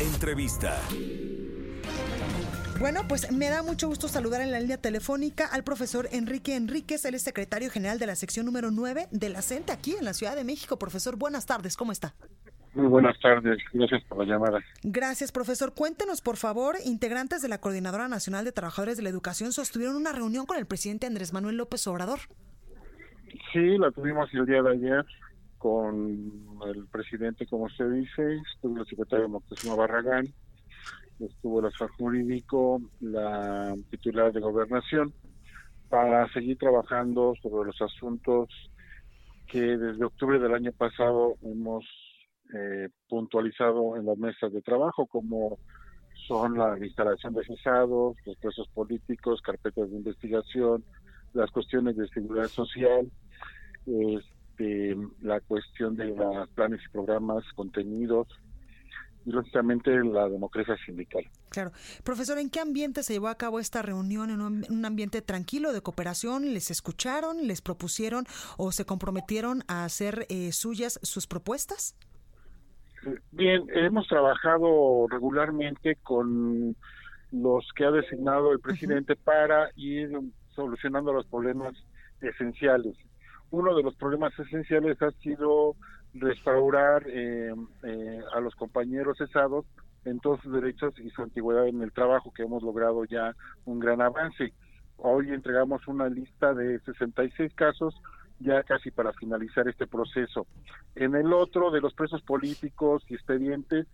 Entrevista. Bueno, pues me da mucho gusto saludar en la línea telefónica al profesor Enrique Enríquez, él es secretario general de la sección número 9 de la CENTE aquí en la Ciudad de México. Profesor, buenas tardes, ¿cómo está? Muy buenas tardes, gracias por la llamada. Gracias, profesor. Cuéntenos, por favor, integrantes de la Coordinadora Nacional de Trabajadores de la Educación sostuvieron una reunión con el presidente Andrés Manuel López Obrador. Sí, la tuvimos el día de ayer con el presidente, como usted dice, estuvo el secretario Moctezuma Barragán, estuvo el asesor jurídico, la titular de gobernación, para seguir trabajando sobre los asuntos que desde octubre del año pasado hemos eh, puntualizado en las mesas de trabajo, como son la instalación de cesados, los presos políticos, carpetas de investigación, las cuestiones de seguridad social, este, la cuestión de los planes y programas, contenidos, y lógicamente la democracia sindical. Claro. Profesor, ¿en qué ambiente se llevó a cabo esta reunión? ¿En un, ambiente tranquilo de cooperación? ¿Les escucharon, les propusieron o se comprometieron a hacer eh, suyas sus propuestas? Bien, hemos trabajado regularmente con los que ha designado el presidente para ir solucionando los problemas esenciales. Uno de los problemas esenciales ha sido restaurar eh, eh, a los compañeros cesados en todos sus derechos y su antigüedad en el trabajo, que hemos logrado ya un gran avance. Hoy entregamos una lista de 66 casos ya casi para finalizar este proceso. En el otro de los presos políticos y expedientes,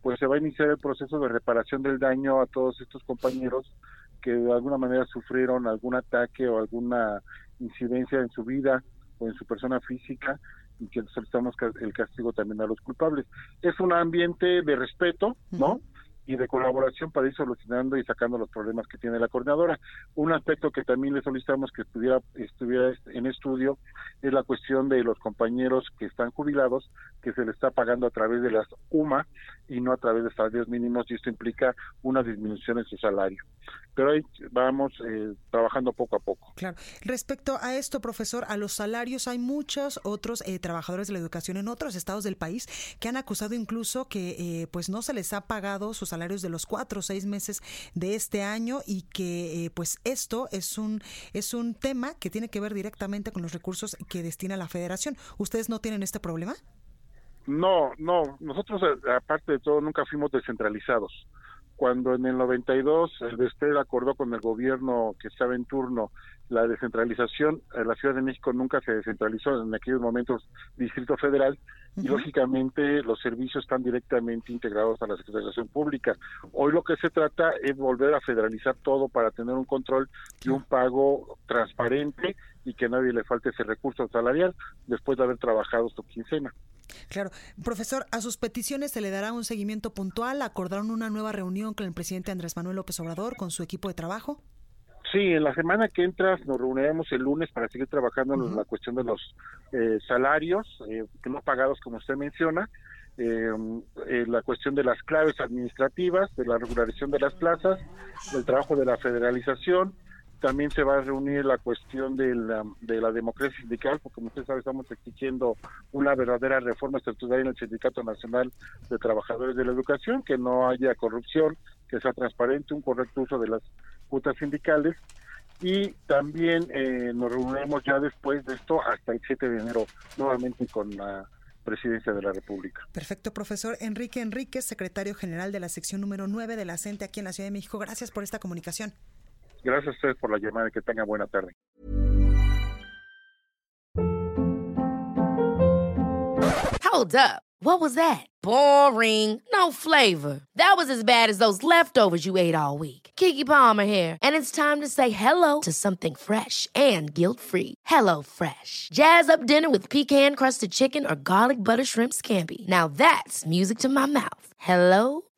pues se va a iniciar el proceso de reparación del daño a todos estos compañeros que de alguna manera sufrieron algún ataque o alguna incidencia en su vida en su persona física y que solicitamos el castigo también a los culpables. Es un ambiente de respeto, ¿no? Y de colaboración para ir solucionando y sacando los problemas que tiene la coordinadora. Un aspecto que también le solicitamos que estuviera, estuviera en estudio es la cuestión de los compañeros que están jubilados, que se les está pagando a través de las UMA y no a través de salarios mínimos, y esto implica una disminución en su salario. Pero ahí vamos eh, trabajando poco a poco. Claro. Respecto a esto, profesor, a los salarios, hay muchos otros eh, trabajadores de la educación en otros estados del país que han acusado incluso que eh, pues no se les ha pagado sus salarios de los cuatro o seis meses de este año y que pues esto es un es un tema que tiene que ver directamente con los recursos que destina la Federación. ¿Ustedes no tienen este problema? No, no. Nosotros aparte de todo nunca fuimos descentralizados cuando en el 92 el Bestel acordó con el gobierno que estaba en turno la descentralización, en la Ciudad de México nunca se descentralizó en aquellos momentos Distrito Federal y lógicamente los servicios están directamente integrados a la Secretaría Pública. Hoy lo que se trata es volver a federalizar todo para tener un control y un pago transparente y que a nadie le falte ese recurso salarial después de haber trabajado su quincena. Claro. Profesor, a sus peticiones se le dará un seguimiento puntual. ¿Acordaron una nueva reunión con el presidente Andrés Manuel López Obrador, con su equipo de trabajo? Sí, en la semana que entra nos reuniremos el lunes para seguir trabajando en la cuestión de los eh, salarios, eh, no pagados como usted menciona, eh, la cuestión de las claves administrativas, de la regularización de las plazas, del trabajo de la federalización, también se va a reunir la cuestión de la, de la democracia sindical, porque como usted sabe estamos exigiendo una verdadera reforma estructural en el Sindicato Nacional de Trabajadores de la Educación, que no haya corrupción, que sea transparente, un correcto uso de las cuotas sindicales y también eh, nos reuniremos ya después de esto hasta el 7 de enero nuevamente con la presidencia de la República. Perfecto, profesor Enrique Enríquez, secretario general de la sección número 9 de la CENTE aquí en la Ciudad de México. Gracias por esta comunicación. Gracias a ustedes por la llamada y que tengan buena tarde. Hold up. What was that? Boring. No flavor. That was as bad as those leftovers you ate all week. Kiki Palmer here, and it's time to say hello to something fresh and guilt-free. Hello Fresh. Jazz up dinner with pecan-crusted chicken or garlic butter shrimp scampi. Now that's music to my mouth. Hello